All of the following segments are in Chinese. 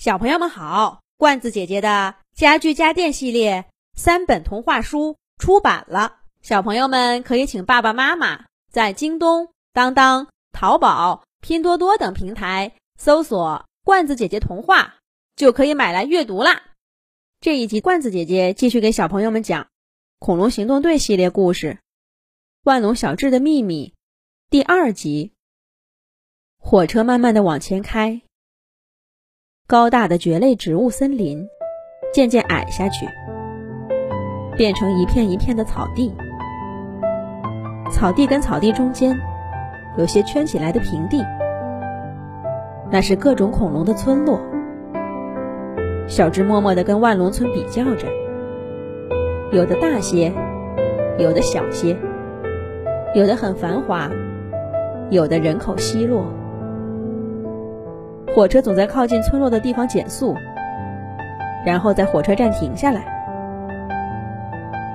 小朋友们好，罐子姐姐的家具家电系列三本童话书出版了，小朋友们可以请爸爸妈妈在京东、当当、淘宝、拼多多等平台搜索“罐子姐姐童话”，就可以买来阅读啦。这一集，罐子姐姐继续给小朋友们讲《恐龙行动队》系列故事《万龙小智的秘密》第二集。火车慢慢的往前开。高大的蕨类植物森林渐渐矮下去，变成一片一片的草地。草地跟草地中间有些圈起来的平地，那是各种恐龙的村落。小智默默地跟万龙村比较着，有的大些，有的小些，有的很繁华，有的人口稀落。火车总在靠近村落的地方减速，然后在火车站停下来。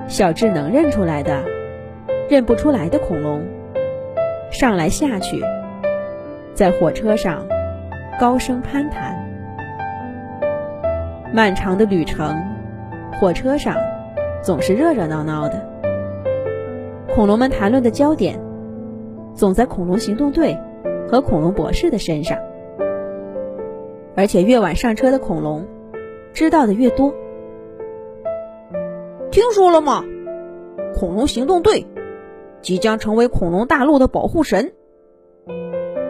小智能认出来的，认不出来的恐龙，上来下去，在火车上高声攀谈。漫长的旅程，火车上总是热热闹闹的。恐龙们谈论的焦点，总在恐龙行动队和恐龙博士的身上。而且越晚上车的恐龙，知道的越多。听说了吗？恐龙行动队即将成为恐龙大陆的保护神。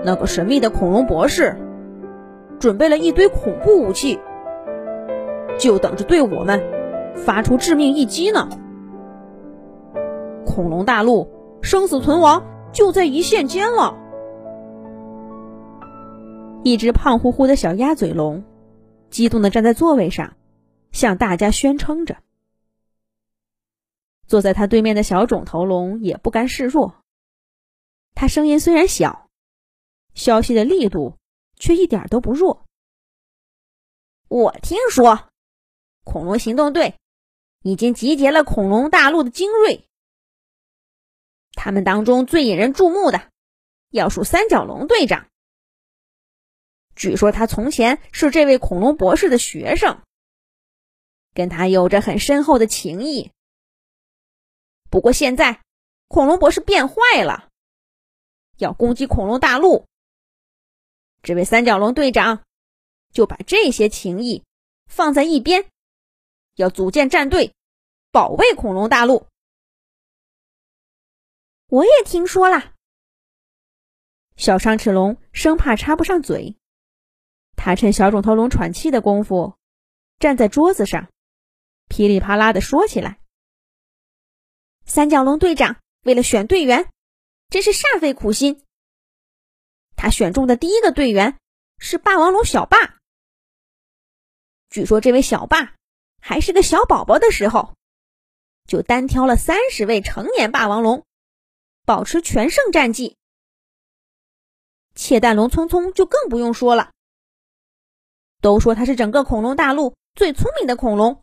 那个神秘的恐龙博士准备了一堆恐怖武器，就等着对我们发出致命一击呢。恐龙大陆生死存亡就在一线间了。一只胖乎乎的小鸭嘴龙，激动地站在座位上，向大家宣称着。坐在他对面的小肿头龙也不甘示弱。他声音虽然小，消息的力度却一点都不弱。我听说，恐龙行动队已经集结了恐龙大陆的精锐。他们当中最引人注目的，要数三角龙队长。据说他从前是这位恐龙博士的学生，跟他有着很深厚的情谊。不过现在，恐龙博士变坏了，要攻击恐龙大陆。这位三角龙队长就把这些情谊放在一边，要组建战队，保卫恐龙大陆。我也听说了，小伤齿龙生怕插不上嘴。他趁小肿头龙喘气的功夫，站在桌子上，噼里啪啦的说起来：“三角龙队长为了选队员，真是煞费苦心。他选中的第一个队员是霸王龙小霸。据说这位小霸还是个小宝宝的时候，就单挑了三十位成年霸王龙，保持全胜战绩。窃蛋龙匆匆就更不用说了。”都说它是整个恐龙大陆最聪明的恐龙，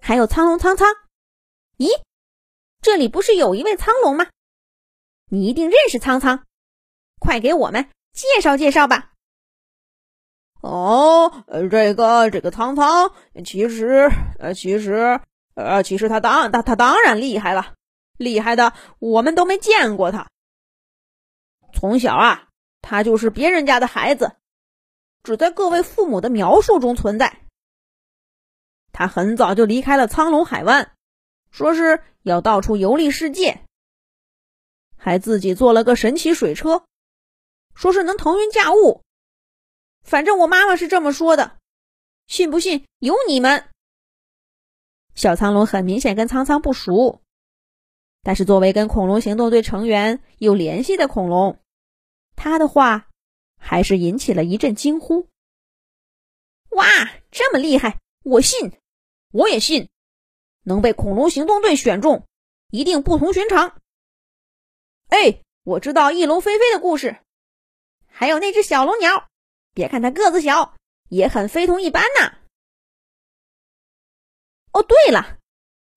还有苍龙苍苍。咦，这里不是有一位苍龙吗？你一定认识苍苍，快给我们介绍介绍吧。哦，这个这个苍苍，其实呃其实呃其实他当他他当然厉害了，厉害的我们都没见过他。从小啊，他就是别人家的孩子。只在各位父母的描述中存在。他很早就离开了苍龙海湾，说是要到处游历世界，还自己做了个神奇水车，说是能腾云驾雾。反正我妈妈是这么说的，信不信由你们。小苍龙很明显跟苍苍不熟，但是作为跟恐龙行动队成员有联系的恐龙，他的话。还是引起了一阵惊呼。哇，这么厉害！我信，我也信，能被恐龙行动队选中，一定不同寻常。哎，我知道翼龙飞飞的故事，还有那只小龙鸟，别看它个子小，也很非同一般呐。哦，对了，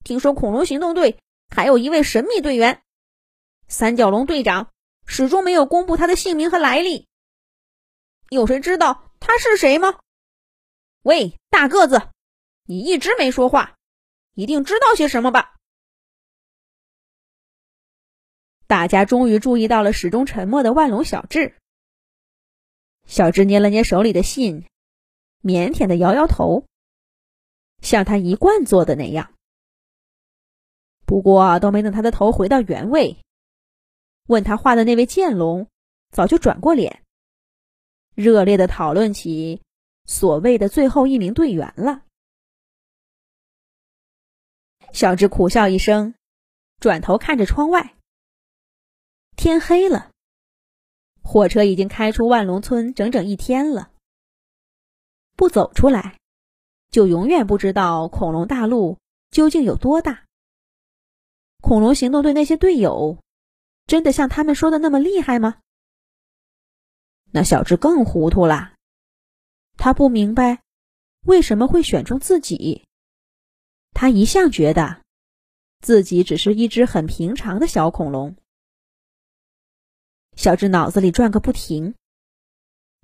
听说恐龙行动队还有一位神秘队员，三角龙队长始终没有公布他的姓名和来历。有谁知道他是谁吗？喂，大个子，你一直没说话，一定知道些什么吧？大家终于注意到了始终沉默的万龙小智。小智捏了捏手里的信，腼腆的摇摇头，像他一贯做的那样。不过，都没等他的头回到原位，问他话的那位剑龙早就转过脸，热烈的讨论起所谓的最后一名队员了。小智苦笑一声，转头看着窗外。天黑了，火车已经开出万龙村整整一天了。不走出来，就永远不知道恐龙大陆究竟有多大。恐龙行动队那些队友，真的像他们说的那么厉害吗？那小智更糊涂了，他不明白为什么会选中自己。他一向觉得自己只是一只很平常的小恐龙。小智脑子里转个不停，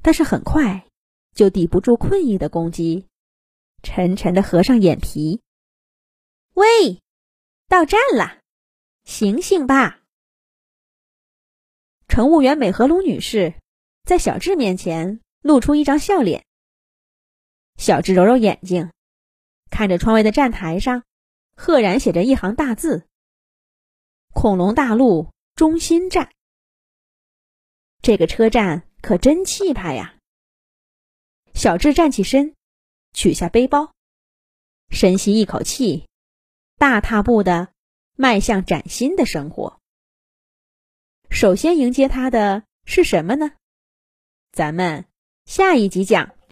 但是很快就抵不住困意的攻击，沉沉的合上眼皮。喂，到站了，醒醒吧！乘务员美和龙女士在小智面前露出一张笑脸。小智揉揉眼睛，看着窗外的站台上，赫然写着一行大字：“恐龙大陆中心站。”这个车站可真气派呀！小智站起身，取下背包，深吸一口气，大踏步的迈向崭新的生活。首先迎接他的是什么呢？咱们下一集讲。